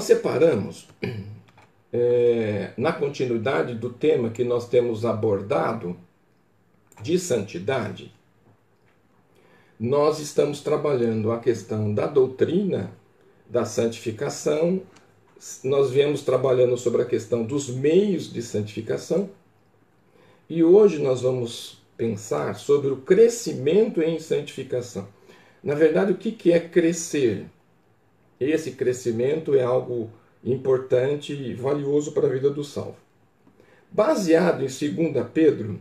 Nós separamos, é, na continuidade do tema que nós temos abordado, de santidade, nós estamos trabalhando a questão da doutrina da santificação, nós viemos trabalhando sobre a questão dos meios de santificação, e hoje nós vamos pensar sobre o crescimento em santificação. Na verdade, o que é crescer? Esse crescimento é algo importante e valioso para a vida do salvo. Baseado em 2 Pedro,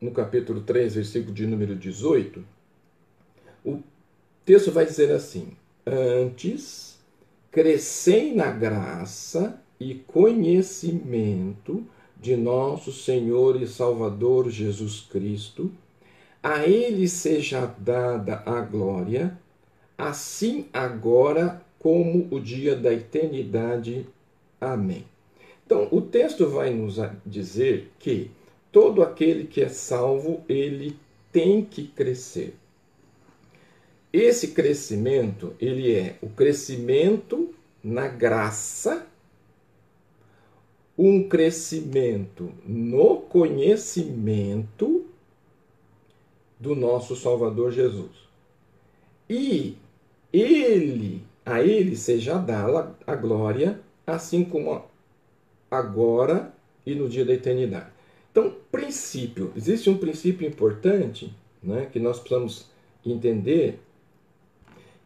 no capítulo 3, versículo de número 18, o texto vai dizer assim: Antes, crescei na graça e conhecimento de nosso Senhor e Salvador Jesus Cristo. A Ele seja dada a glória, assim agora como o dia da eternidade. Amém. Então, o texto vai nos dizer que todo aquele que é salvo, ele tem que crescer. Esse crescimento, ele é o crescimento na graça, um crescimento no conhecimento do nosso Salvador Jesus. E ele, a ele seja dada a glória, assim como agora e no dia da eternidade. Então, princípio, existe um princípio importante né, que nós precisamos entender,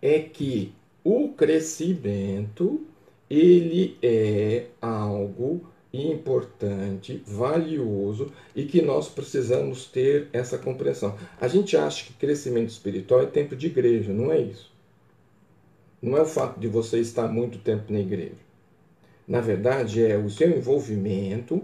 é que o crescimento ele é algo importante, valioso e que nós precisamos ter essa compreensão. A gente acha que crescimento espiritual é tempo de igreja, não é isso. Não é o fato de você estar muito tempo na igreja. Na verdade, é o seu envolvimento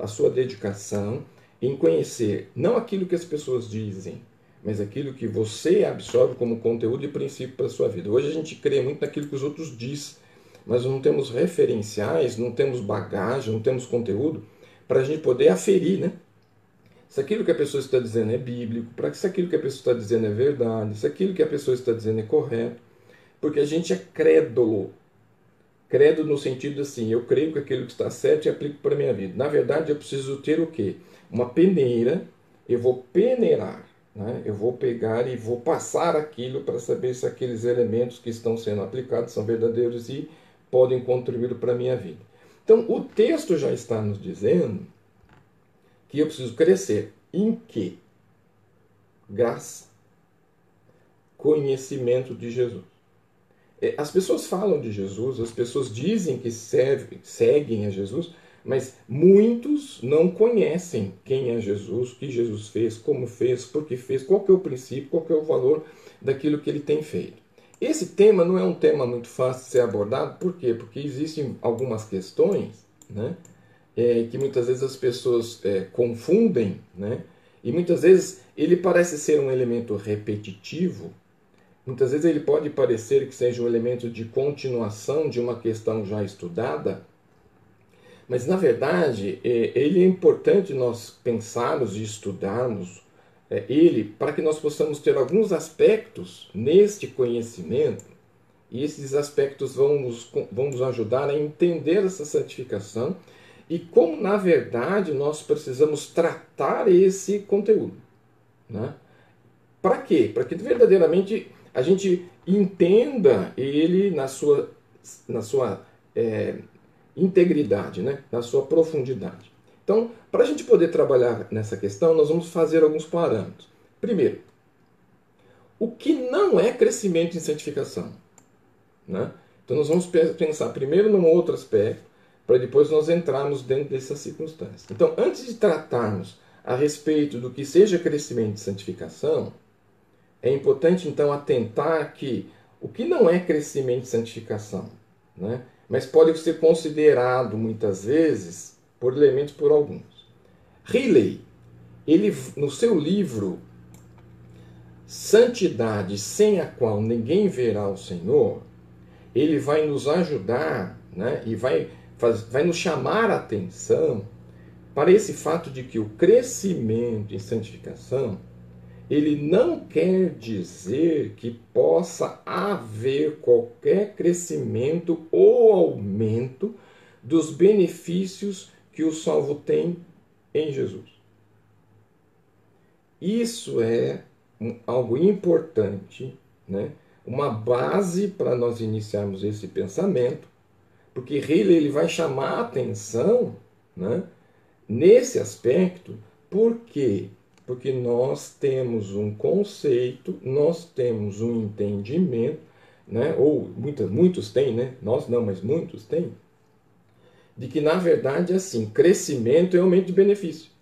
a sua dedicação em conhecer não aquilo que as pessoas dizem, mas aquilo que você absorve como conteúdo e princípio para a sua vida. Hoje a gente crê muito naquilo que os outros dizem, mas não temos referenciais, não temos bagagem, não temos conteúdo para a gente poder aferir, né? Se aquilo que a pessoa está dizendo é bíblico, para se aquilo que a pessoa está dizendo é verdade, se aquilo que a pessoa está dizendo é correto, porque a gente é crédulo Credo no sentido assim, eu creio que aquilo que está certo e aplico para a minha vida. Na verdade, eu preciso ter o quê? Uma peneira, eu vou peneirar, né? eu vou pegar e vou passar aquilo para saber se aqueles elementos que estão sendo aplicados são verdadeiros e podem contribuir para a minha vida. Então, o texto já está nos dizendo que eu preciso crescer. Em quê? Graça. Conhecimento de Jesus. É, as pessoas falam de Jesus, as pessoas dizem que seguem a Jesus, mas muitos não conhecem quem é Jesus, o que Jesus fez, como fez, por que fez, qual que é o princípio, qual que é o valor daquilo que ele tem feito. Esse tema não é um tema muito fácil de ser abordado, por quê? Porque existem algumas questões né, é, que muitas vezes as pessoas é, confundem, né, e muitas vezes ele parece ser um elemento repetitivo, Muitas vezes ele pode parecer que seja um elemento de continuação de uma questão já estudada, mas na verdade é, ele é importante nós pensarmos e estudarmos é, ele para que nós possamos ter alguns aspectos neste conhecimento e esses aspectos vão nos, vão nos ajudar a entender essa santificação e como na verdade nós precisamos tratar esse conteúdo. Né? Para quê? Para que verdadeiramente a gente entenda ele na sua, na sua é, integridade, né? na sua profundidade. Então, para a gente poder trabalhar nessa questão, nós vamos fazer alguns parâmetros. Primeiro, o que não é crescimento em santificação? Né? Então, nós vamos pensar primeiro num outro aspecto, para depois nós entrarmos dentro dessas circunstâncias. Então, antes de tratarmos a respeito do que seja crescimento em santificação, é importante então atentar que o que não é crescimento e santificação, né? mas pode ser considerado muitas vezes por elementos por alguns. Riley, ele no seu livro Santidade sem a qual ninguém verá o Senhor, ele vai nos ajudar né, e vai, faz, vai nos chamar a atenção para esse fato de que o crescimento em santificação ele não quer dizer que possa haver qualquer crescimento ou aumento dos benefícios que o salvo tem em Jesus. Isso é algo importante, né? uma base para nós iniciarmos esse pensamento, porque Hillel ele vai chamar a atenção né? nesse aspecto, por quê? Porque nós temos um conceito, nós temos um entendimento, né? ou muitos, muitos têm, né? nós não, mas muitos têm, de que na verdade assim, crescimento é aumento de benefício.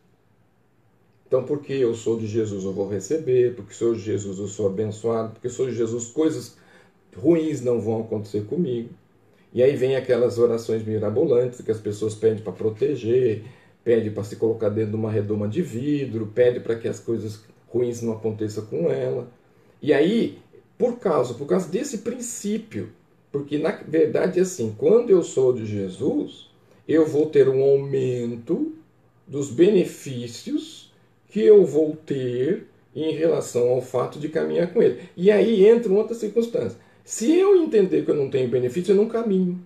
Então, porque eu sou de Jesus, eu vou receber, porque sou de Jesus, eu sou abençoado, porque sou de Jesus, coisas ruins não vão acontecer comigo. E aí vem aquelas orações mirabolantes que as pessoas pedem para proteger, pedem para se colocar dentro de uma redoma de vidro, pedem para que as coisas ruins não aconteçam com ela. E aí, por causa, por causa desse princípio, porque na verdade é assim, quando eu sou de Jesus, eu vou ter um aumento dos benefícios que eu vou ter em relação ao fato de caminhar com ele. E aí entram outras circunstâncias. Se eu entender que eu não tenho benefício, eu não caminho,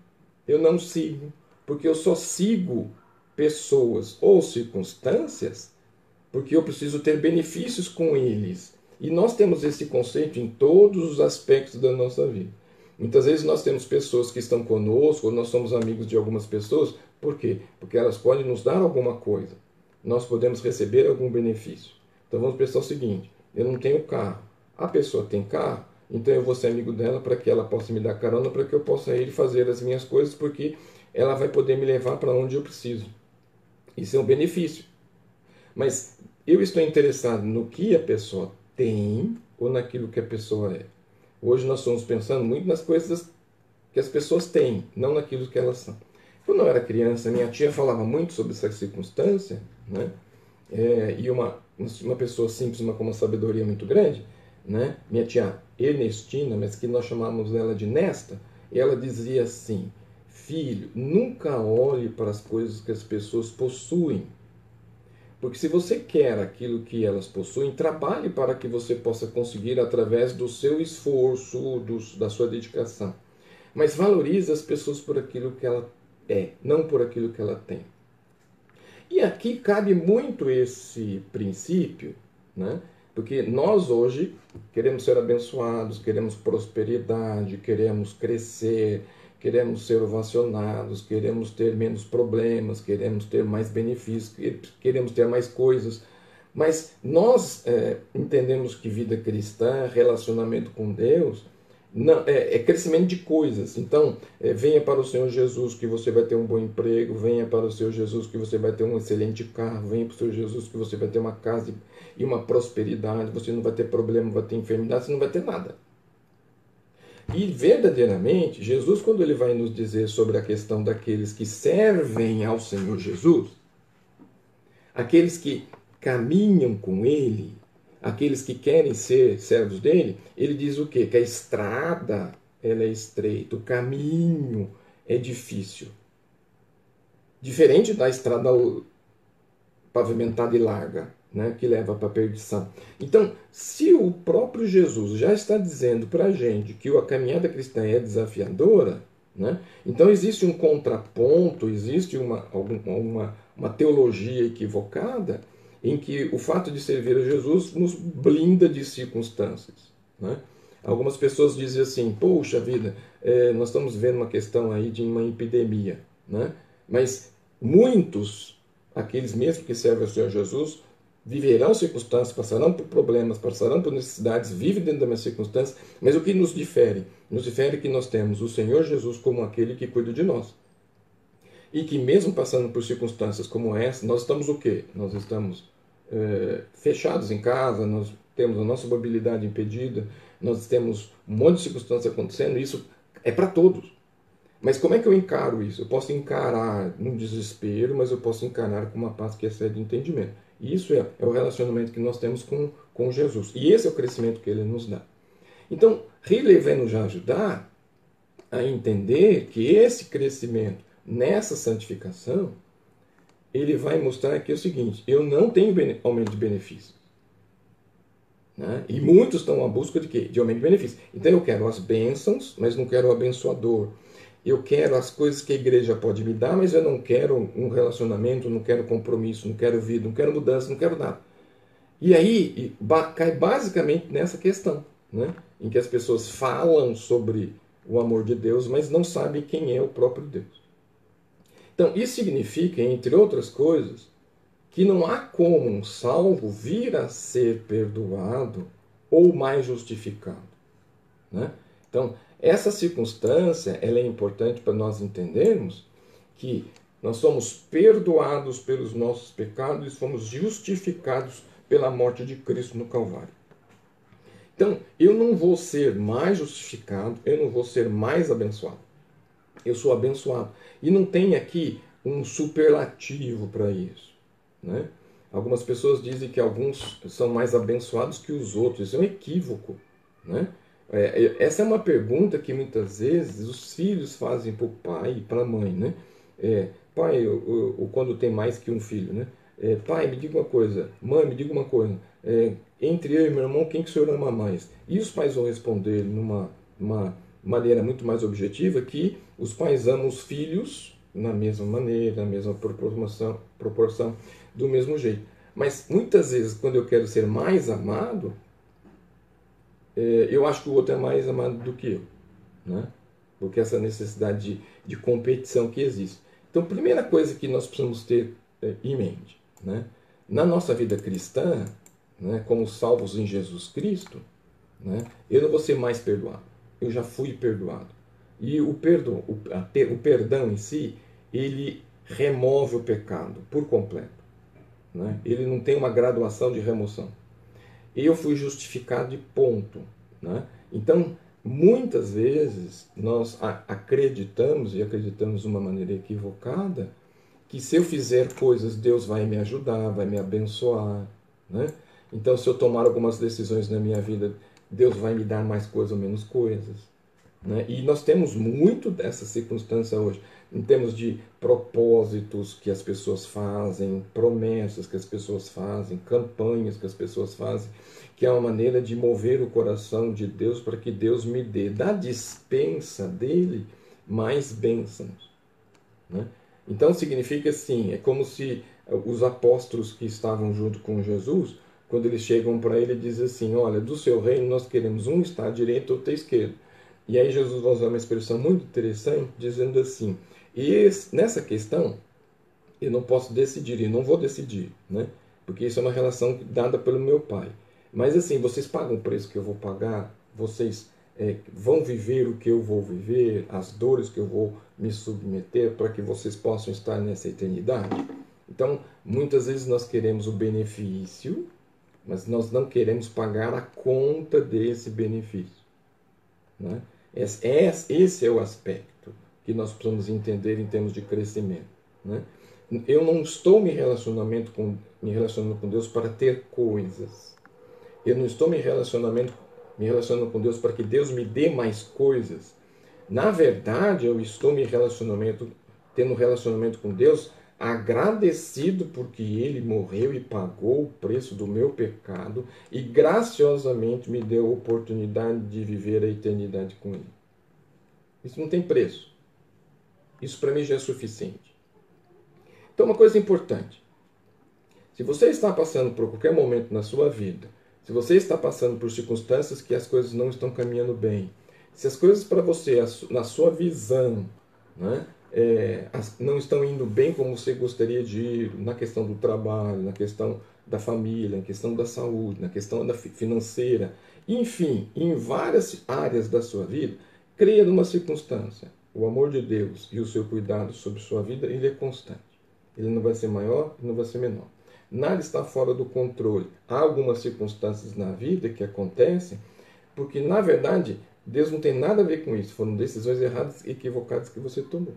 eu não sigo, porque eu só sigo pessoas ou circunstâncias porque eu preciso ter benefícios com eles. E nós temos esse conceito em todos os aspectos da nossa vida. Muitas vezes nós temos pessoas que estão conosco, ou nós somos amigos de algumas pessoas, por quê? Porque elas podem nos dar alguma coisa nós podemos receber algum benefício. Então vamos pensar o seguinte: eu não tenho carro, a pessoa tem carro, então eu vou ser amigo dela para que ela possa me dar carona, para que eu possa ir fazer as minhas coisas, porque ela vai poder me levar para onde eu preciso. Isso é um benefício. Mas eu estou interessado no que a pessoa tem ou naquilo que a pessoa é. Hoje nós estamos pensando muito nas coisas que as pessoas têm, não naquilo que elas são. Quando eu era criança, minha tia falava muito sobre essa circunstância, né? É, e uma, uma pessoa simples, mas com uma sabedoria muito grande, né? minha tia Ernestina, mas que nós chamamos ela de Nesta, ela dizia assim: Filho, nunca olhe para as coisas que as pessoas possuem. Porque se você quer aquilo que elas possuem, trabalhe para que você possa conseguir através do seu esforço, do, da sua dedicação. Mas valorize as pessoas por aquilo que ela é, não por aquilo que ela tem. E aqui cabe muito esse princípio, né? porque nós hoje queremos ser abençoados, queremos prosperidade, queremos crescer, queremos ser ovacionados, queremos ter menos problemas, queremos ter mais benefícios, queremos ter mais coisas. Mas nós é, entendemos que vida cristã, relacionamento com Deus, não, é, é, crescimento de coisas. Então, é, venha para o Senhor Jesus que você vai ter um bom emprego, venha para o Senhor Jesus que você vai ter um excelente carro, venha para o Senhor Jesus que você vai ter uma casa e uma prosperidade, você não vai ter problema, vai ter enfermidade, você não vai ter nada. E verdadeiramente, Jesus, quando ele vai nos dizer sobre a questão daqueles que servem ao Senhor Jesus, aqueles que caminham com Ele, aqueles que querem ser servos dele, ele diz o quê? Que a estrada ela é estreita, o caminho é difícil. Diferente da estrada pavimentada e larga, né, que leva para a perdição. Então, se o próprio Jesus já está dizendo para a gente que a caminhada cristã é desafiadora, né, então existe um contraponto, existe uma, uma, uma teologia equivocada em que o fato de servir a Jesus nos blinda de circunstâncias. Né? Algumas pessoas dizem assim: poxa vida, é, nós estamos vendo uma questão aí de uma epidemia, né? mas muitos, aqueles mesmos que servem ao Senhor Jesus, viverão circunstâncias, passarão por problemas, passarão por necessidades, vivem dentro das minhas circunstâncias, mas o que nos difere? Nos difere que nós temos o Senhor Jesus como aquele que cuida de nós. E que mesmo passando por circunstâncias como essa, nós estamos o quê? Nós estamos é, fechados em casa, nós temos a nossa mobilidade impedida, nós temos um monte de circunstâncias acontecendo, isso é para todos. Mas como é que eu encaro isso? Eu posso encarar num desespero, mas eu posso encarar com uma paz que excede entendimento. Isso é, é o relacionamento que nós temos com, com Jesus. E esse é o crescimento que ele nos dá. Então, Riley vai nos ajudar a entender que esse crescimento nessa santificação ele vai mostrar aqui o seguinte: eu não tenho aumento de benefícios. Né? E muitos estão à busca de quê? De aumento de benefício. Então eu quero as bênçãos, mas não quero o abençoador. Eu quero as coisas que a igreja pode me dar, mas eu não quero um relacionamento, não quero compromisso, não quero vida, não quero mudança, não quero nada. E aí cai basicamente nessa questão, né? em que as pessoas falam sobre o amor de Deus, mas não sabem quem é o próprio Deus. Então, isso significa, entre outras coisas, que não há como um salvo vir a ser perdoado ou mais justificado. Né? Então, essa circunstância ela é importante para nós entendermos que nós somos perdoados pelos nossos pecados e fomos justificados pela morte de Cristo no Calvário. Então, eu não vou ser mais justificado, eu não vou ser mais abençoado. Eu sou abençoado. E não tem aqui um superlativo para isso. Né? Algumas pessoas dizem que alguns são mais abençoados que os outros. Isso é um equívoco. Né? É, essa é uma pergunta que muitas vezes os filhos fazem para o pai e para a mãe. Né? É, pai, eu, quando tem mais que um filho, né? É, pai, me diga uma coisa. Mãe, me diga uma coisa. É, entre eu e meu irmão, quem que o senhor ama mais? E os pais vão responder numa uma maneira muito mais objetiva que os pais amam os filhos na mesma maneira, na mesma proporção, proporção do mesmo jeito. Mas muitas vezes, quando eu quero ser mais amado, é, eu acho que o outro é mais amado do que eu. Né? Porque essa necessidade de, de competição que existe. Então, primeira coisa que nós precisamos ter é, em mente, né? na nossa vida cristã, né, como salvos em Jesus Cristo, né, eu não vou ser mais perdoado. Eu já fui perdoado. E o, perdão, o, o perdão em si, ele remove o pecado por completo. Né? Ele não tem uma graduação de remoção. Eu fui justificado de ponto. Né? Então, muitas vezes nós acreditamos, e acreditamos de uma maneira equivocada, que se eu fizer coisas, Deus vai me ajudar, vai me abençoar. Né? Então, se eu tomar algumas decisões na minha vida, Deus vai me dar mais coisas ou menos coisas. Né? E nós temos muito dessa circunstância hoje em termos de propósitos que as pessoas fazem, promessas que as pessoas fazem, campanhas que as pessoas fazem, que é uma maneira de mover o coração de Deus para que Deus me dê da dispensa dele mais bênçãos. Né? Então significa assim, é como se os apóstolos que estavam junto com Jesus, quando eles chegam para ele, dizem assim, olha, do seu reino nós queremos um estar à direita ou à esquerda. E aí Jesus vai usar uma expressão muito interessante, dizendo assim, e esse, nessa questão, eu não posso decidir, e não vou decidir, né? porque isso é uma relação dada pelo meu pai. Mas assim, vocês pagam o preço que eu vou pagar, vocês é, vão viver o que eu vou viver, as dores que eu vou me submeter para que vocês possam estar nessa eternidade. Então, muitas vezes nós queremos o benefício, mas nós não queremos pagar a conta desse benefício. Né? Esse, esse é o aspecto que nós precisamos entender em termos de crescimento. Né? Eu não estou me relacionamento com, me relacionando com Deus para ter coisas. Eu não estou me relacionamento, me relacionando com Deus para que Deus me dê mais coisas. Na verdade, eu estou me relacionamento, tendo relacionamento com Deus agradecido porque Ele morreu e pagou o preço do meu pecado e graciosamente me deu a oportunidade de viver a eternidade com Ele. Isso não tem preço. Isso para mim já é suficiente. Então, uma coisa importante: se você está passando por qualquer momento na sua vida, se você está passando por circunstâncias que as coisas não estão caminhando bem, se as coisas para você, na sua visão, né, é, não estão indo bem como você gostaria de ir na questão do trabalho, na questão da família, na questão da saúde, na questão da financeira, enfim, em várias áreas da sua vida, creia numa circunstância o amor de Deus e o seu cuidado sobre sua vida, ele é constante. Ele não vai ser maior e não vai ser menor. Nada está fora do controle. Há algumas circunstâncias na vida que acontecem, porque na verdade Deus não tem nada a ver com isso. Foram decisões erradas e equivocadas que você tomou.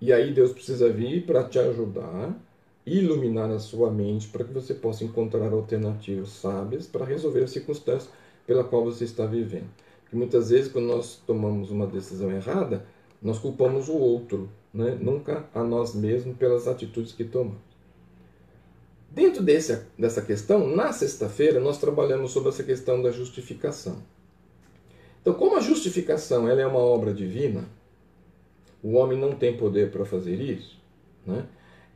E aí Deus precisa vir para te ajudar, iluminar a sua mente para que você possa encontrar alternativas sábias para resolver a circunstância pela qual você está vivendo. Porque muitas vezes, quando nós tomamos uma decisão errada, nós culpamos o outro, né? nunca a nós mesmos pelas atitudes que tomamos. Dentro desse, dessa questão, na sexta-feira, nós trabalhamos sobre essa questão da justificação. Então, como a justificação ela é uma obra divina, o homem não tem poder para fazer isso, né?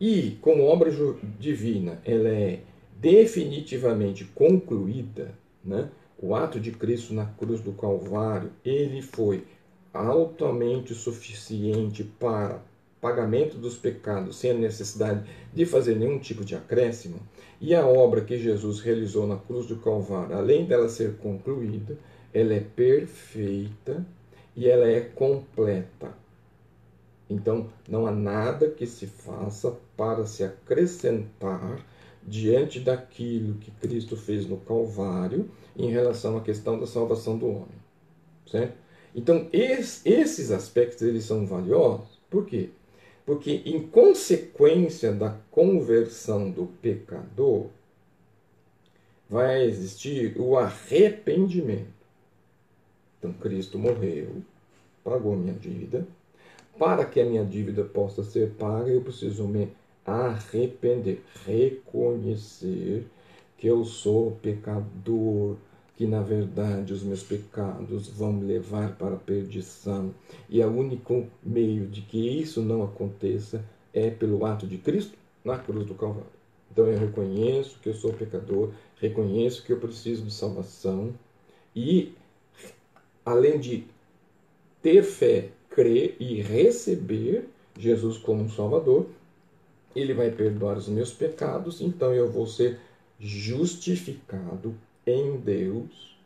e como obra divina ela é definitivamente concluída, né? O ato de Cristo na cruz do Calvário, ele foi altamente suficiente para pagamento dos pecados sem a necessidade de fazer nenhum tipo de acréscimo, e a obra que Jesus realizou na cruz do Calvário, além dela ser concluída, ela é perfeita e ela é completa. Então, não há nada que se faça para se acrescentar diante daquilo que Cristo fez no Calvário em relação à questão da salvação do homem. Certo? Então, esses aspectos eles são valiosos. Por quê? Porque, em consequência da conversão do pecador, vai existir o arrependimento. Então, Cristo morreu, pagou minha dívida. Para que a minha dívida possa ser paga, eu preciso me arrepender, reconhecer que eu sou pecador, que na verdade os meus pecados vão me levar para a perdição. E o único meio de que isso não aconteça é pelo ato de Cristo na cruz do Calvário. Então eu reconheço que eu sou pecador, reconheço que eu preciso de salvação e, além de ter fé, crer e receber Jesus como um Salvador, ele vai perdoar os meus pecados, então eu vou ser justificado em Deus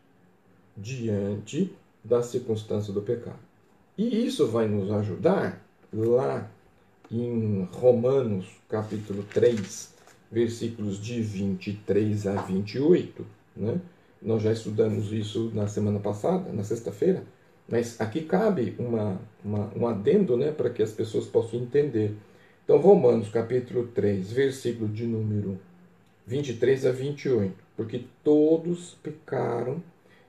diante da circunstância do pecado. E isso vai nos ajudar lá em Romanos, capítulo 3, versículos de 23 a 28. Né? Nós já estudamos isso na semana passada, na sexta-feira, mas aqui cabe uma, uma, um adendo né, para que as pessoas possam entender. Então, Romanos, capítulo 3, versículo de número 23 a 28 porque todos pecaram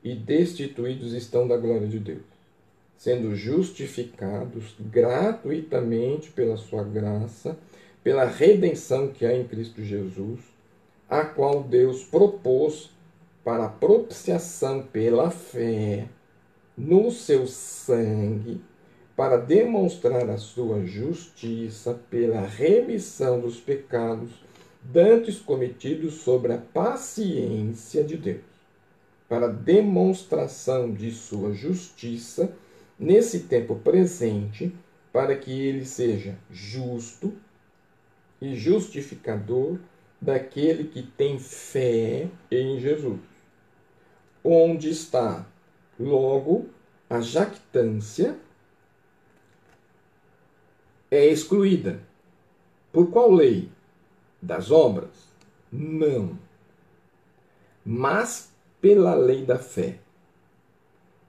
e destituídos estão da glória de Deus, sendo justificados gratuitamente pela sua graça, pela redenção que há em Cristo Jesus, a qual Deus propôs para propiciação pela fé no seu sangue, para demonstrar a sua justiça pela remissão dos pecados dantes cometidos sobre a paciência de Deus, para demonstração de sua justiça nesse tempo presente, para que ele seja justo e justificador daquele que tem fé em Jesus. Onde está, logo, a jactância é excluída. Por qual lei? das obras? Não. Mas pela lei da fé.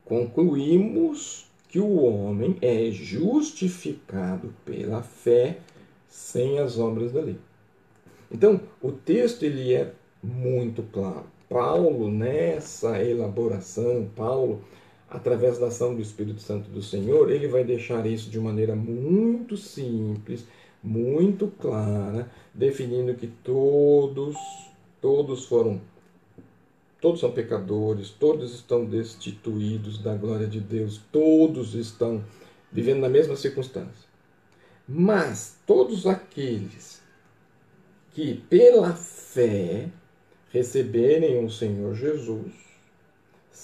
Concluímos que o homem é justificado pela fé sem as obras da lei. Então, o texto ele é muito claro. Paulo, nessa elaboração, Paulo, através da ação do Espírito Santo do Senhor, ele vai deixar isso de maneira muito simples, muito clara, definindo que todos, todos foram, todos são pecadores, todos estão destituídos da glória de Deus, todos estão vivendo na mesma circunstância. Mas todos aqueles que pela fé receberem o Senhor Jesus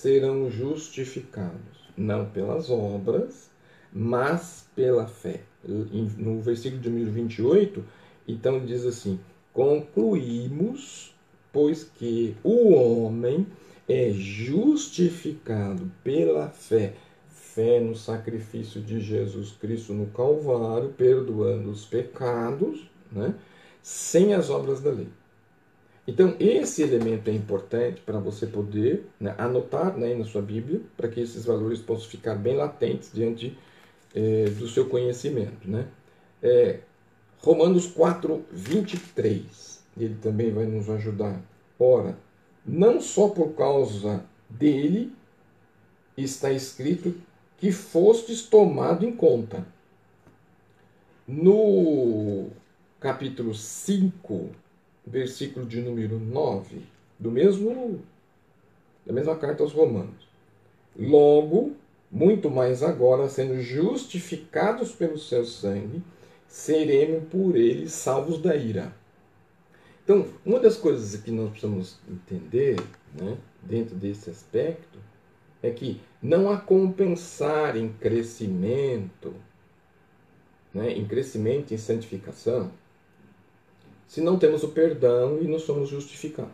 serão justificados, não pelas obras, mas pela fé no versículo de número 28, então diz assim: Concluímos, pois que o homem é justificado pela fé, fé no sacrifício de Jesus Cristo no Calvário, perdoando os pecados, né, sem as obras da lei. Então, esse elemento é importante para você poder né, anotar né, na sua Bíblia, para que esses valores possam ficar bem latentes diante é, do seu conhecimento. Né? É, Romanos 4, 23, ele também vai nos ajudar. Ora, não só por causa dele está escrito que fostes tomado em conta. No capítulo 5 versículo de número 9, do mesmo da mesma carta aos Romanos. Logo, muito mais agora, sendo justificados pelo seu sangue, seremos por ele salvos da ira. Então, uma das coisas que nós precisamos entender, né, dentro desse aspecto, é que não há como pensar em crescimento, né, em crescimento em santificação, se não temos o perdão e não somos justificados.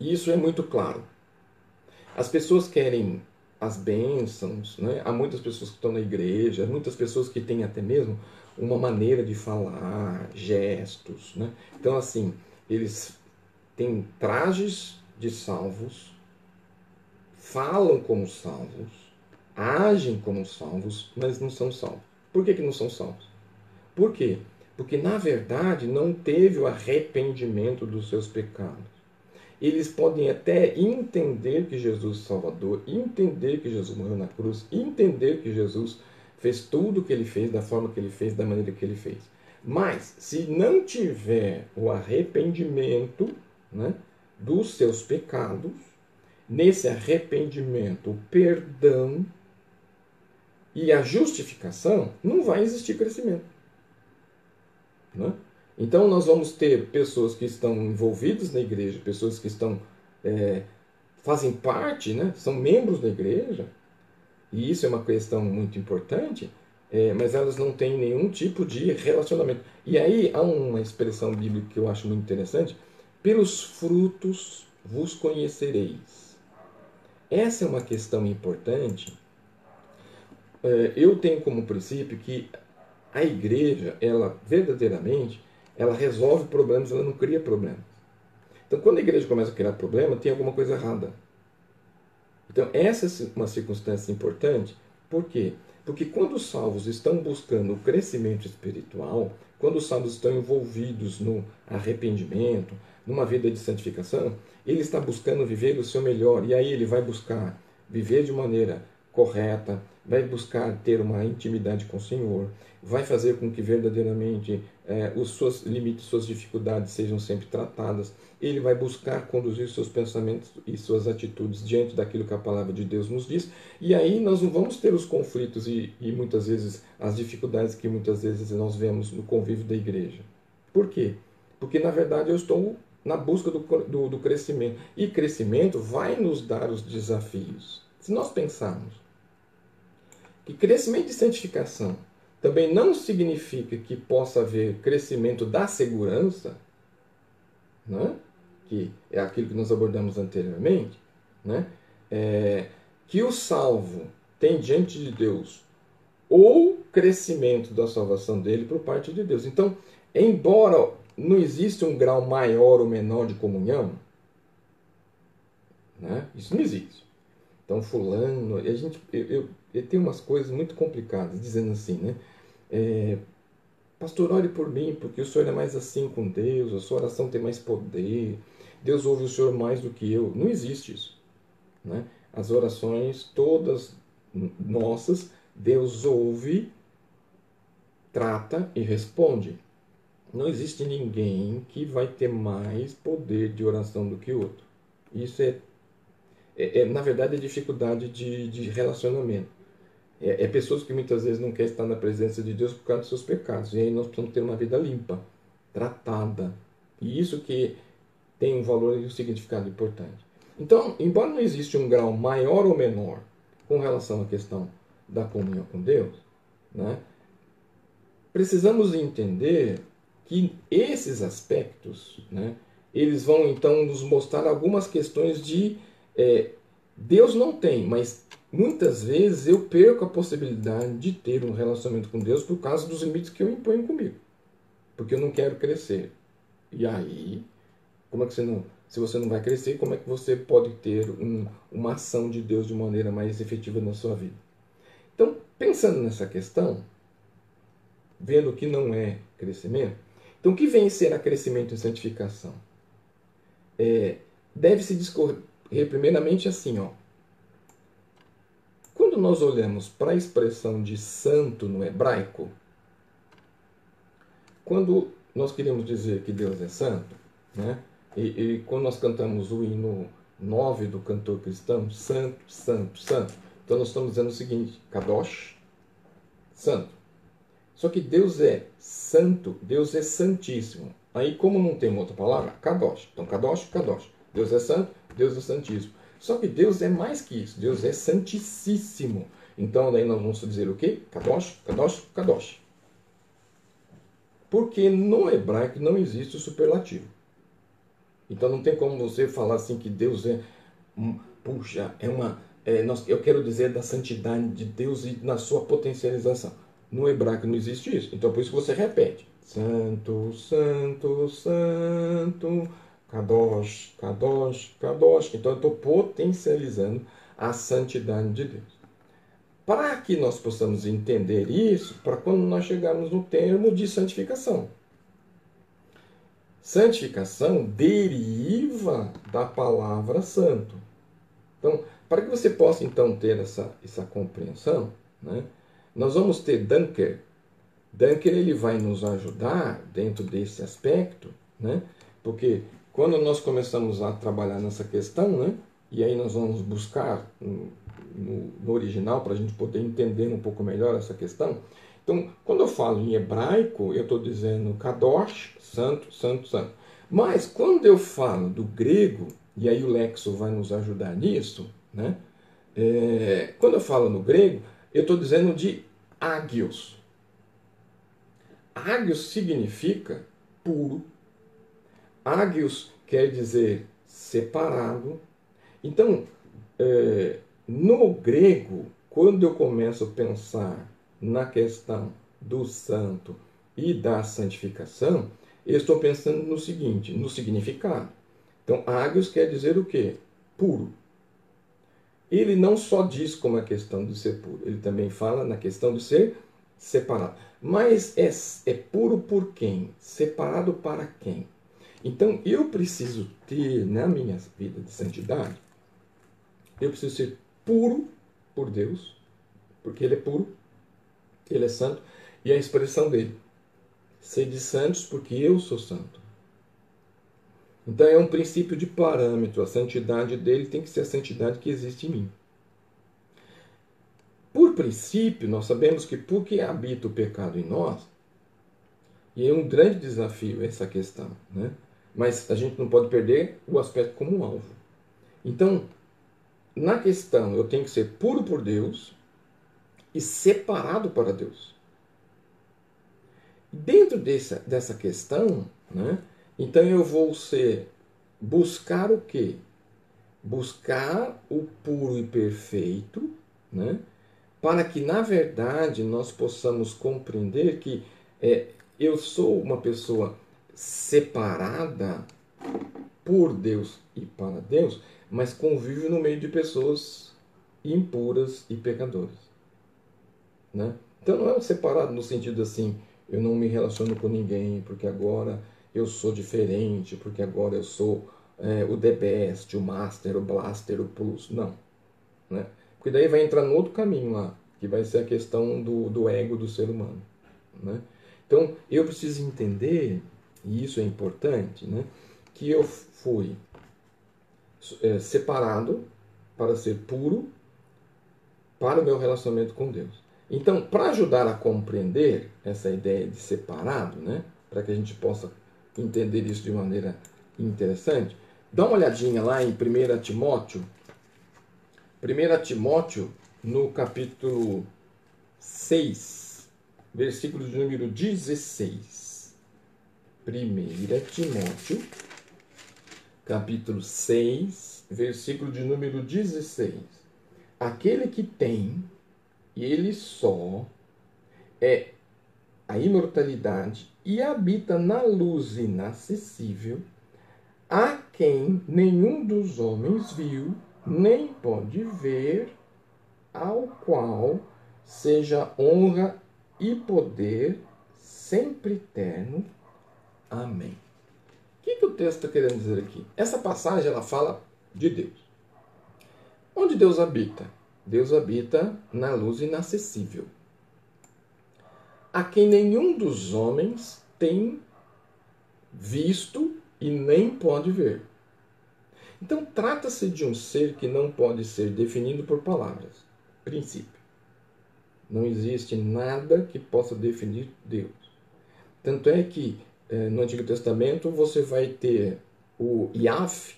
E isso é muito claro. As pessoas querem as bênçãos, né? há muitas pessoas que estão na igreja, muitas pessoas que têm até mesmo uma maneira de falar, gestos. Né? Então, assim, eles têm trajes de salvos, falam como salvos, agem como salvos, mas não são salvos. Por que, que não são salvos? Por quê? Porque, na verdade, não teve o arrependimento dos seus pecados eles podem até entender que Jesus é Salvador, entender que Jesus morreu na cruz, entender que Jesus fez tudo o que ele fez, da forma que ele fez, da maneira que ele fez. Mas, se não tiver o arrependimento né, dos seus pecados, nesse arrependimento, o perdão e a justificação, não vai existir crescimento. Né? Então nós vamos ter pessoas que estão envolvidas na igreja, pessoas que estão é, fazem parte, né, são membros da igreja, e isso é uma questão muito importante, é, mas elas não têm nenhum tipo de relacionamento. E aí há uma expressão bíblica que eu acho muito interessante: pelos frutos vos conhecereis. Essa é uma questão importante. É, eu tenho como princípio que a igreja, ela verdadeiramente, ela resolve problemas, ela não cria problemas. Então, quando a igreja começa a criar problema, tem alguma coisa errada. Então, essa é uma circunstância importante. Por quê? Porque quando os salvos estão buscando o crescimento espiritual, quando os salvos estão envolvidos no arrependimento, numa vida de santificação, ele está buscando viver o seu melhor. E aí ele vai buscar viver de maneira correta, vai buscar ter uma intimidade com o Senhor, vai fazer com que verdadeiramente é, os seus limites, suas dificuldades sejam sempre tratadas. Ele vai buscar conduzir seus pensamentos e suas atitudes diante daquilo que a palavra de Deus nos diz. E aí nós não vamos ter os conflitos e, e muitas vezes as dificuldades que muitas vezes nós vemos no convívio da igreja. Por quê? Porque na verdade eu estou na busca do, do, do crescimento. E crescimento vai nos dar os desafios. Se nós pensarmos que crescimento de santificação também não significa que possa haver crescimento da segurança, né? que é aquilo que nós abordamos anteriormente, né? É, que o salvo tem diante de Deus ou crescimento da salvação dele por parte de Deus. Então, embora não exista um grau maior ou menor de comunhão, né? isso não existe. Então, fulano, a gente, eu, eu, eu tenho umas coisas muito complicadas, dizendo assim, né? É, Pastor, ore por mim, porque o senhor é mais assim com Deus, a sua oração tem mais poder, Deus ouve o senhor mais do que eu. Não existe isso. Né? As orações, todas nossas, Deus ouve, trata e responde. Não existe ninguém que vai ter mais poder de oração do que outro. Isso é é, é, na verdade, é dificuldade de, de relacionamento. É, é, pessoas que muitas vezes não querem estar na presença de Deus por causa dos seus pecados. E aí nós precisamos ter uma vida limpa, tratada. E isso que tem um valor e um significado importante. Então, embora não exista um grau maior ou menor com relação à questão da comunhão com Deus, né, precisamos entender que esses aspectos, né, eles vão então nos mostrar algumas questões de é, Deus não tem, mas muitas vezes eu perco a possibilidade de ter um relacionamento com Deus por causa dos limites que eu imponho comigo. Porque eu não quero crescer. E aí, como é que você não. Se você não vai crescer, como é que você pode ter um, uma ação de Deus de maneira mais efetiva na sua vida? Então, pensando nessa questão, vendo que não é crescimento, então o que vem ser a crescimento em santificação? É, Deve-se discorrer primeiramente assim, ó. Quando nós olhamos para a expressão de santo no hebraico, quando nós queremos dizer que Deus é santo, né? E, e quando nós cantamos o hino 9 do cantor cristão, santo, santo, santo, então nós estamos dizendo o seguinte, Kadosh, santo. Só que Deus é santo, Deus é santíssimo. Aí, como não tem outra palavra, Kadosh. Então, Kadosh, Kadosh. Deus é santo, Deus é santíssimo. Só que Deus é mais que isso, Deus é santíssimo. Então, daí nós vamos dizer o quê? Kadosh, Kadosh, Kadosh. Porque no hebraico não existe o superlativo. Então não tem como você falar assim que Deus é, puxa, é uma, é, nós, eu quero dizer da santidade de Deus e na sua potencialização. No hebraico não existe isso. Então por isso que você repete. Santo, santo, santo, Kadosh, Kadosh, Kadosh. Então eu estou potencializando a santidade de Deus. Para que nós possamos entender isso, para quando nós chegarmos no termo de santificação. Santificação deriva da palavra santo. Então, para que você possa então ter essa, essa compreensão, né, nós vamos ter Dunker. Dunker ele vai nos ajudar dentro desse aspecto, né, porque quando nós começamos a trabalhar nessa questão, né, e aí nós vamos buscar no, no original para a gente poder entender um pouco melhor essa questão. Então, quando eu falo em hebraico, eu estou dizendo Kadosh, santo, santo, santo. Mas quando eu falo do grego, e aí o Lexo vai nos ajudar nisso, né? É, quando eu falo no grego, eu estou dizendo de ágios. Ágios significa puro. Ágios quer dizer separado. Então, é, no grego, quando eu começo a pensar na questão do santo e da santificação, eu estou pensando no seguinte, no significado. Então, ágios quer dizer o quê? Puro. Ele não só diz como a questão de ser puro, ele também fala na questão de ser separado. Mas é, é puro por quem? Separado para quem? Então, eu preciso ter na minha vida de santidade, eu preciso ser puro por Deus, porque Ele é puro, Ele é santo, e a expressão dele, sede santos porque eu sou santo. Então é um princípio de parâmetro, a santidade dele tem que ser a santidade que existe em mim. Por princípio, nós sabemos que porque habita o pecado em nós, e é um grande desafio essa questão, né? Mas a gente não pode perder o aspecto como alvo. Então, na questão, eu tenho que ser puro por Deus e separado para Deus. Dentro dessa, dessa questão, né, então eu vou ser buscar o quê? Buscar o puro e perfeito, né, para que na verdade nós possamos compreender que é, eu sou uma pessoa separada por Deus e para Deus, mas convive no meio de pessoas impuras e pecadoras. Né? Então não é um separado no sentido assim, eu não me relaciono com ninguém porque agora eu sou diferente, porque agora eu sou é, o The Best, o Master, o Blaster, o Plus. Não. Né? Porque daí vai entrar no outro caminho lá, que vai ser a questão do, do ego do ser humano. Né? Então eu preciso entender, e isso é importante, né, que eu fui é, separado para ser puro para o meu relacionamento com Deus. Então, para ajudar a compreender essa ideia de separado, né, para que a gente possa entender isso de maneira interessante, dá uma olhadinha lá em 1 Timóteo. 1 Timóteo, no capítulo 6, versículo de número 16. 1 Timóteo, capítulo 6, versículo de número 16. Aquele que tem, e ele só, é a imortalidade e habita na luz inacessível, a quem nenhum dos homens viu, nem pode ver, ao qual seja honra e poder sempre eterno. Amém que, que o texto está querendo dizer aqui? Essa passagem ela fala de Deus. Onde Deus habita? Deus habita na luz inacessível, a quem nenhum dos homens tem visto e nem pode ver. Então, trata-se de um ser que não pode ser definido por palavras. Princípio. Não existe nada que possa definir Deus. Tanto é que no Antigo Testamento você vai ter o Yaf,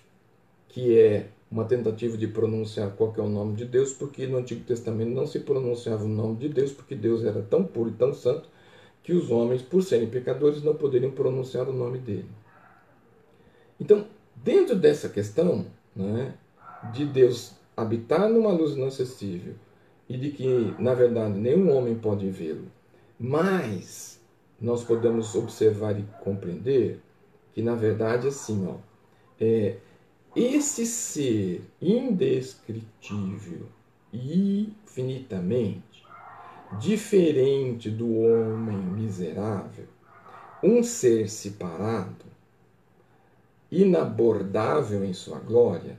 que é uma tentativa de pronunciar qual é o nome de Deus, porque no Antigo Testamento não se pronunciava o nome de Deus, porque Deus era tão puro e tão santo que os homens, por serem pecadores, não poderiam pronunciar o nome dele. Então, dentro dessa questão né, de Deus habitar numa luz inacessível e de que, na verdade, nenhum homem pode vê-lo, mas nós podemos observar e compreender que, na verdade, assim, ó, é, esse ser indescritível e infinitamente diferente do homem miserável, um ser separado, inabordável em sua glória,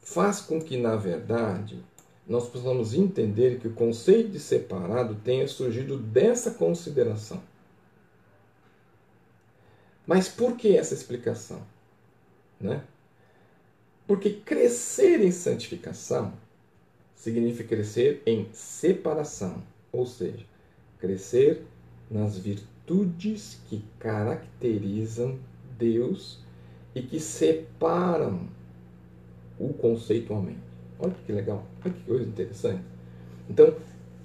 faz com que, na verdade, nós possamos entender que o conceito de separado tenha surgido dessa consideração. Mas por que essa explicação? Né? Porque crescer em santificação significa crescer em separação, ou seja, crescer nas virtudes que caracterizam Deus e que separam o conceitualmente. Olha que legal, olha que coisa interessante. Então,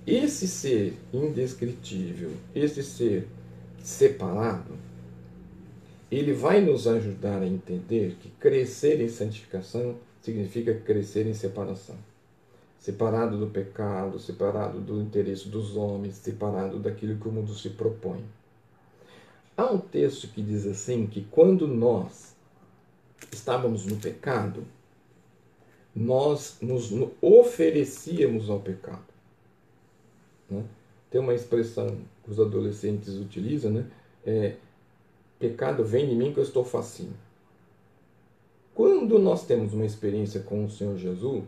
esse ser indescritível, esse ser separado, ele vai nos ajudar a entender que crescer em santificação significa crescer em separação. Separado do pecado, separado do interesse dos homens, separado daquilo que o mundo se propõe. Há um texto que diz assim que quando nós estávamos no pecado, nós nos oferecíamos ao pecado. Né? Tem uma expressão que os adolescentes utilizam, né? É, Pecado vem de mim que eu estou facinho. Quando nós temos uma experiência com o Senhor Jesus,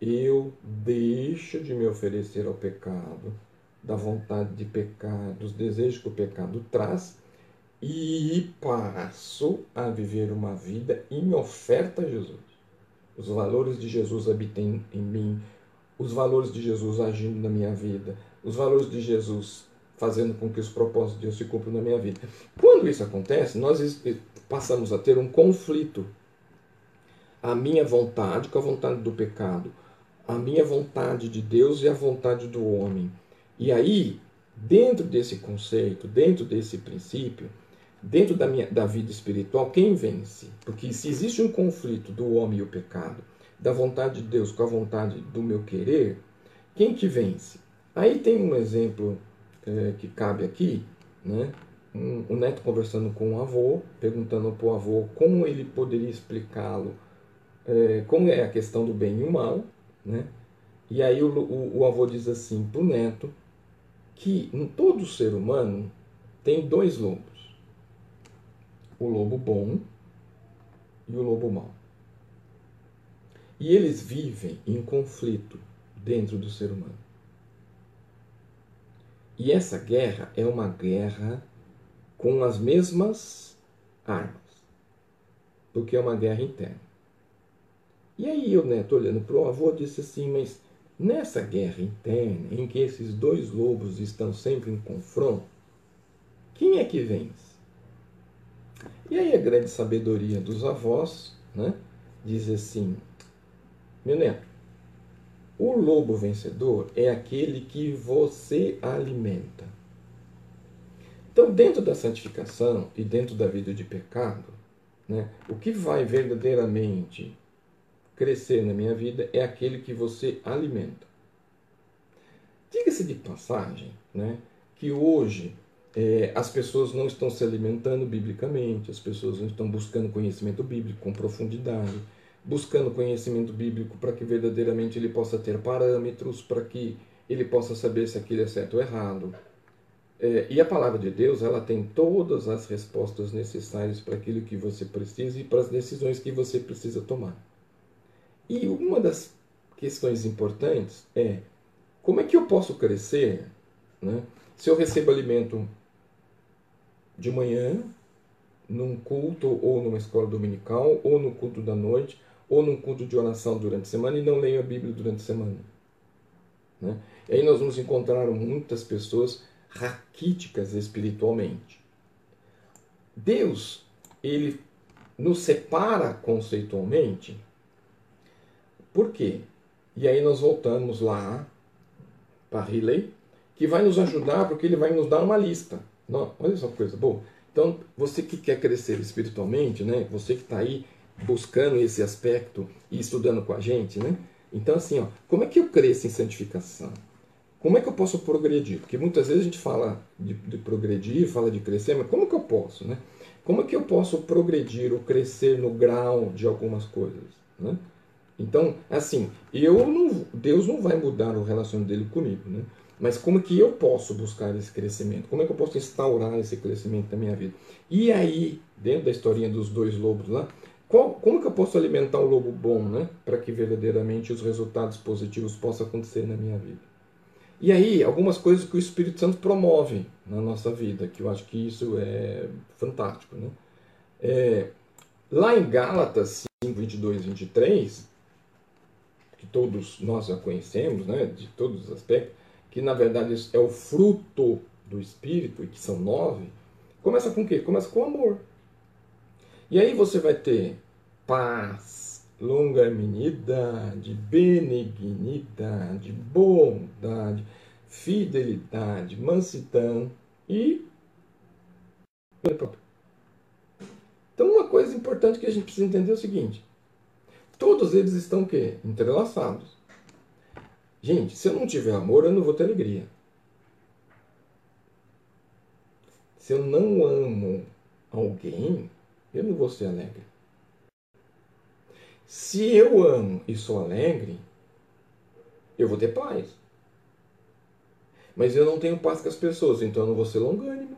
eu deixo de me oferecer ao pecado, da vontade de pecar, dos desejos que o pecado traz, e passo a viver uma vida em oferta a Jesus. Os valores de Jesus habitem em mim, os valores de Jesus agindo na minha vida, os valores de Jesus fazendo com que os propósitos de Deus se cumpram na minha vida. Quando isso acontece, nós passamos a ter um conflito. A minha vontade com a vontade do pecado, a minha vontade de Deus e a vontade do homem. E aí, dentro desse conceito, dentro desse princípio, dentro da, minha, da vida espiritual, quem vence? Porque se existe um conflito do homem e o pecado, da vontade de Deus com a vontade do meu querer, quem que vence? Aí tem um exemplo é, que cabe aqui, né? Um, o neto conversando com o avô, perguntando para o avô como ele poderia explicá-lo, é, como é a questão do bem e o mal, né? E aí o, o, o avô diz assim para o neto que em todo ser humano tem dois lobos, o lobo bom e o lobo mau. E eles vivem em conflito dentro do ser humano. E essa guerra é uma guerra com as mesmas armas, porque é uma guerra interna. E aí o neto, olhando para o avô, disse assim: Mas nessa guerra interna, em que esses dois lobos estão sempre em confronto, quem é que vence? E aí a grande sabedoria dos avós né, diz assim: Meu neto, o lobo vencedor é aquele que você alimenta. Então, dentro da santificação e dentro da vida de pecado, né, o que vai verdadeiramente crescer na minha vida é aquele que você alimenta. Diga-se de passagem né, que hoje é, as pessoas não estão se alimentando biblicamente, as pessoas não estão buscando conhecimento bíblico com profundidade buscando conhecimento bíblico para que verdadeiramente ele possa ter parâmetros, para que ele possa saber se aquilo é certo ou errado. É, e a palavra de Deus, ela tem todas as respostas necessárias para aquilo que você precisa e para as decisões que você precisa tomar. E uma das questões importantes é como é que eu posso crescer né, se eu recebo alimento de manhã, num culto ou numa escola dominical, ou no culto da noite, ou num culto de oração durante a semana e não leio a Bíblia durante a semana. Né? E aí nós vamos encontrar muitas pessoas raquíticas espiritualmente. Deus, ele nos separa conceitualmente. Por quê? E aí nós voltamos lá para Riley, que vai nos ajudar porque ele vai nos dar uma lista. Não, olha só que coisa boa. Então, você que quer crescer espiritualmente, né? Você que está aí buscando esse aspecto e estudando com a gente, né? Então, assim, ó, como é que eu cresço em santificação? Como é que eu posso progredir? Porque muitas vezes a gente fala de, de progredir, fala de crescer, mas como que eu posso, né? Como é que eu posso progredir ou crescer no grau de algumas coisas, né? Então, assim, eu não, Deus não vai mudar o relacionamento dele comigo, né? Mas como que eu posso buscar esse crescimento? Como é que eu posso instaurar esse crescimento na minha vida? E aí, dentro da historinha dos dois lobos lá, qual, como que eu posso alimentar um lobo bom, né? Para que verdadeiramente os resultados positivos possam acontecer na minha vida? E aí, algumas coisas que o Espírito Santo promove na nossa vida, que eu acho que isso é fantástico, né? É, lá em Gálatas 5, 22 23, que todos nós já conhecemos, né? De todos os aspectos, que na verdade é o fruto do Espírito, e que são nove, começa com o quê? Começa com amor. E aí você vai ter paz, longanimidade, benignidade, bondade, fidelidade, mansidão e então uma coisa importante que a gente precisa entender é o seguinte: todos eles estão o quê? Entrelaçados. Gente, se eu não tiver amor, eu não vou ter alegria. Se eu não amo alguém, eu não vou ser alegre. Se eu amo e sou alegre, eu vou ter paz. Mas eu não tenho paz com as pessoas, então eu não vou ser longânimo.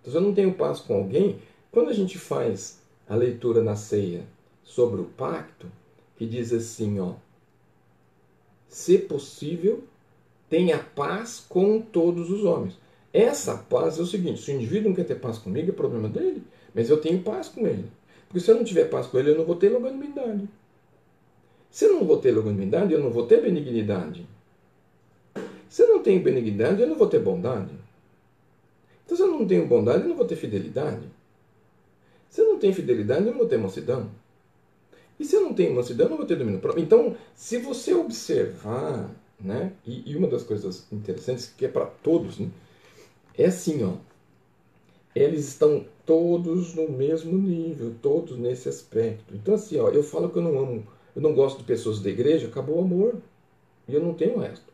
Então, se eu não tenho paz com alguém, quando a gente faz a leitura na ceia sobre o pacto, que diz assim, ó, se possível, tenha paz com todos os homens. Essa paz é o seguinte: se o indivíduo não quer ter paz comigo, é problema dele, mas eu tenho paz com ele. Porque se eu não tiver paz com ele, eu não vou ter longanimidade. Se eu não vou ter longanimidade, eu não vou ter benignidade. Se eu não tenho benignidade, eu não vou ter bondade. Então, se eu não tenho bondade, eu não vou ter fidelidade. Se eu não tenho fidelidade, eu não vou ter mansidão. E se eu não tenho mansidão, eu não vou ter domínio próprio. Então, se você observar, né, e, e uma das coisas interessantes que é para todos, né, é assim, ó, eles estão todos no mesmo nível, todos nesse aspecto. Então, assim, ó, eu falo que eu não amo, eu não gosto de pessoas da igreja, acabou o amor. E eu não tenho o resto.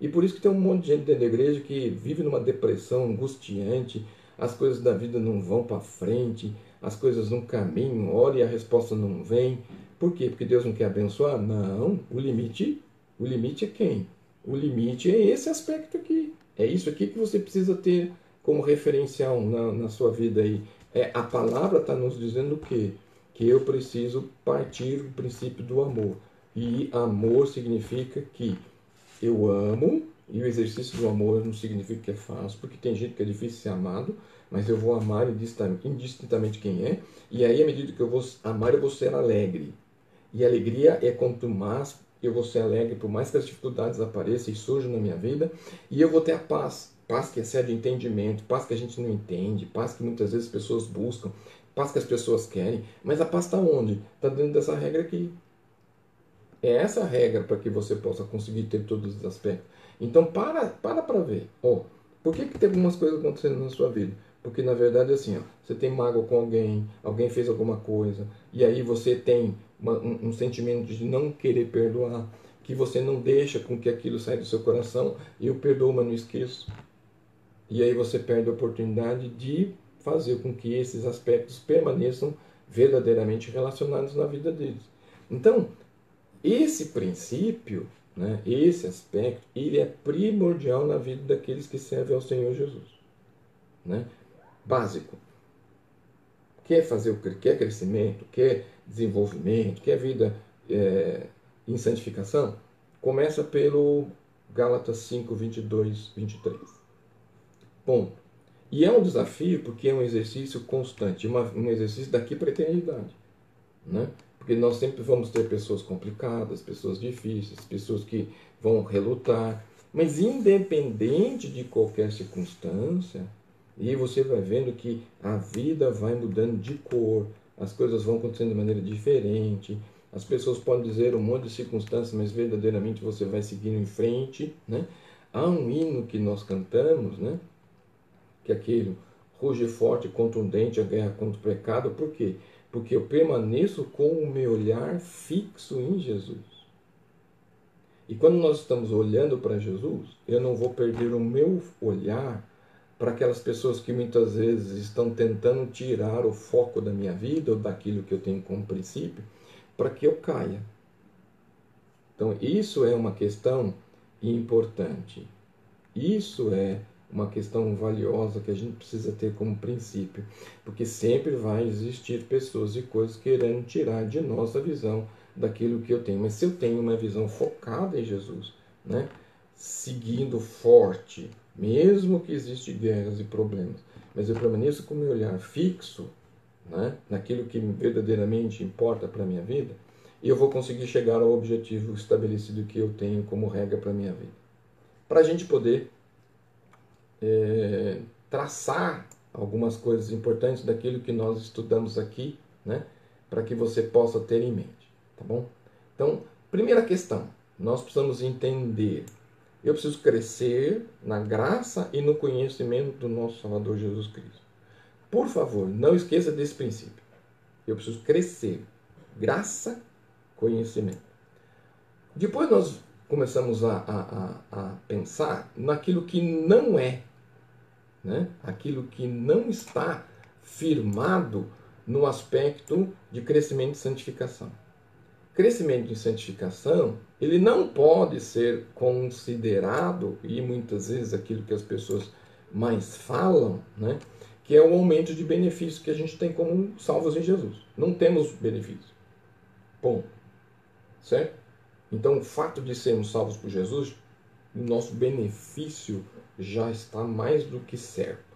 E por isso que tem um monte de gente dentro da igreja que vive numa depressão angustiante, as coisas da vida não vão para frente, as coisas não caminham, olha e a resposta não vem. Por quê? Porque Deus não quer abençoar? Não, o limite, o limite é quem? O limite é esse aspecto aqui. É isso aqui que você precisa ter como referencial na, na sua vida aí. É, a palavra está nos dizendo o quê? Que eu preciso partir do princípio do amor. E amor significa que eu amo, e o exercício do amor não significa que é fácil, porque tem gente que é difícil ser amado, mas eu vou amar indistintamente quem é, e aí, à medida que eu vou amar, eu vou ser alegre. E alegria é quanto mais eu vou ser alegre, por mais que as dificuldades apareçam e surjam na minha vida, e eu vou ter a paz. Paz que excede entendimento, paz que a gente não entende, paz que muitas vezes as pessoas buscam, paz que as pessoas querem. Mas a paz está onde? Está dentro dessa regra aqui. É essa a regra para que você possa conseguir ter todos os aspectos. Então, para para para ver. Oh, por que, que tem algumas coisas acontecendo na sua vida? Porque na verdade é assim, ó, você tem mágoa com alguém, alguém fez alguma coisa, e aí você tem uma, um, um, sentimento de não querer perdoar, que você não deixa com que aquilo saia do seu coração, e eu perdoo, mas não esqueço. E aí você perde a oportunidade de fazer com que esses aspectos permaneçam verdadeiramente relacionados na vida deles. Então, esse princípio, né, esse aspecto, ele é primordial na vida daqueles que servem ao Senhor Jesus. Né? básico. Quer fazer o quer crescimento, quer desenvolvimento, quer vida é, em santificação? Começa pelo Gálatas 5, 22, 23. Ponto. E é um desafio porque é um exercício constante, uma, um exercício daqui para a eternidade. Né? Porque nós sempre vamos ter pessoas complicadas, pessoas difíceis, pessoas que vão relutar. Mas independente de qualquer circunstância, e você vai vendo que a vida vai mudando de cor, as coisas vão acontecendo de maneira diferente. As pessoas podem dizer um monte de circunstâncias, mas verdadeiramente você vai seguindo em frente. Né? Há um hino que nós cantamos, né? que é aquele ruge forte, contundente a guerra contra o pecado. Por quê? Porque eu permaneço com o meu olhar fixo em Jesus. E quando nós estamos olhando para Jesus, eu não vou perder o meu olhar para aquelas pessoas que muitas vezes estão tentando tirar o foco da minha vida ou daquilo que eu tenho como princípio, para que eu caia. Então, isso é uma questão importante. Isso é uma questão valiosa que a gente precisa ter como princípio, porque sempre vai existir pessoas e coisas querendo tirar de nós a visão daquilo que eu tenho. Mas se eu tenho uma visão focada em Jesus, né, seguindo forte, mesmo que existem guerras e problemas, mas eu permaneço com o meu olhar fixo né, naquilo que verdadeiramente importa para a minha vida, eu vou conseguir chegar ao objetivo estabelecido que eu tenho como regra para a minha vida. Para a gente poder é, traçar algumas coisas importantes daquilo que nós estudamos aqui, né? Para que você possa ter em mente, tá bom? Então, primeira questão, nós precisamos entender. Eu preciso crescer na graça e no conhecimento do nosso Salvador Jesus Cristo. Por favor, não esqueça desse princípio. Eu preciso crescer. Graça, conhecimento. Depois nós começamos a, a, a, a pensar naquilo que não é né? aquilo que não está firmado no aspecto de crescimento e santificação. Crescimento em santificação, ele não pode ser considerado, e muitas vezes aquilo que as pessoas mais falam, né, que é o aumento de benefícios que a gente tem como salvos em Jesus. Não temos benefício. Ponto. Certo? Então, o fato de sermos salvos por Jesus, o nosso benefício já está mais do que certo.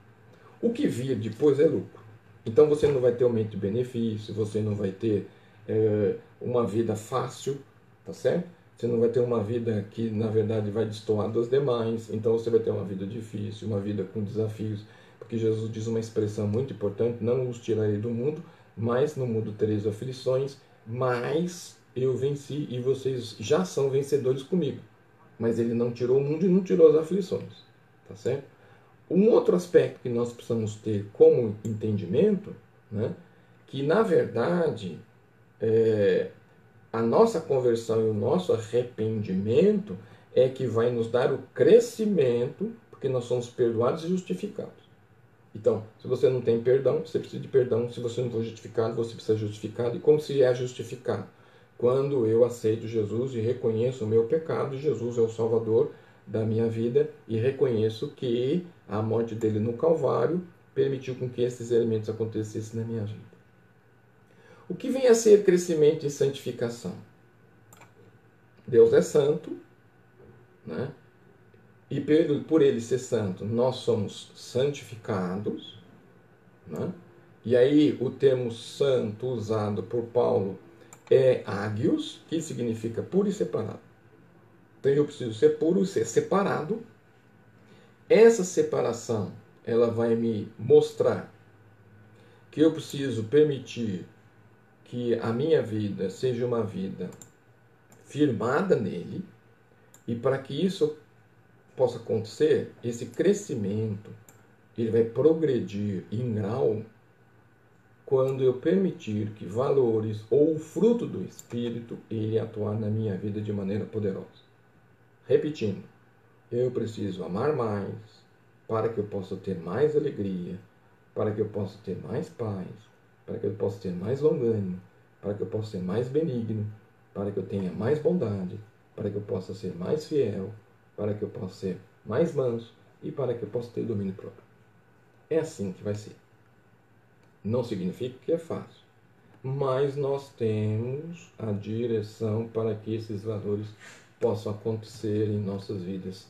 O que vir depois é lucro. Então você não vai ter aumento de benefício, você não vai ter é, uma vida fácil, tá certo? Você não vai ter uma vida que na verdade vai destoar das demais. Então você vai ter uma vida difícil, uma vida com desafios. Porque Jesus diz uma expressão muito importante: não os tirarei do mundo, mas no mundo tereis aflições, mas eu venci e vocês já são vencedores comigo. Mas ele não tirou o mundo e não tirou as aflições. Tá certo? Um outro aspecto que nós precisamos ter como entendimento, né, que na verdade é, a nossa conversão e o nosso arrependimento é que vai nos dar o crescimento, porque nós somos perdoados e justificados. Então, se você não tem perdão, você precisa de perdão. Se você não for justificado, você precisa ser justificado. E como se é justificado? Quando eu aceito Jesus e reconheço o meu pecado, Jesus é o Salvador da minha vida e reconheço que a morte dele no Calvário permitiu com que esses elementos acontecessem na minha vida. O que vem a ser crescimento e santificação? Deus é santo, né? e por ele ser santo, nós somos santificados. Né? E aí, o termo santo usado por Paulo é ágios, que significa puro e separado. Então eu preciso ser puro, ser separado. Essa separação, ela vai me mostrar que eu preciso permitir que a minha vida seja uma vida firmada nele, e para que isso possa acontecer, esse crescimento ele vai progredir em grau quando eu permitir que valores ou o fruto do Espírito ele atuar na minha vida de maneira poderosa. Repetindo, eu preciso amar mais para que eu possa ter mais alegria, para que eu possa ter mais paz, para que eu possa ter mais longânimo, para que eu possa ser mais benigno, para que eu tenha mais bondade, para que eu possa ser mais fiel, para que eu possa ser mais manso e para que eu possa ter domínio próprio. É assim que vai ser. Não significa que é fácil, mas nós temos a direção para que esses valores possam acontecer em nossas vidas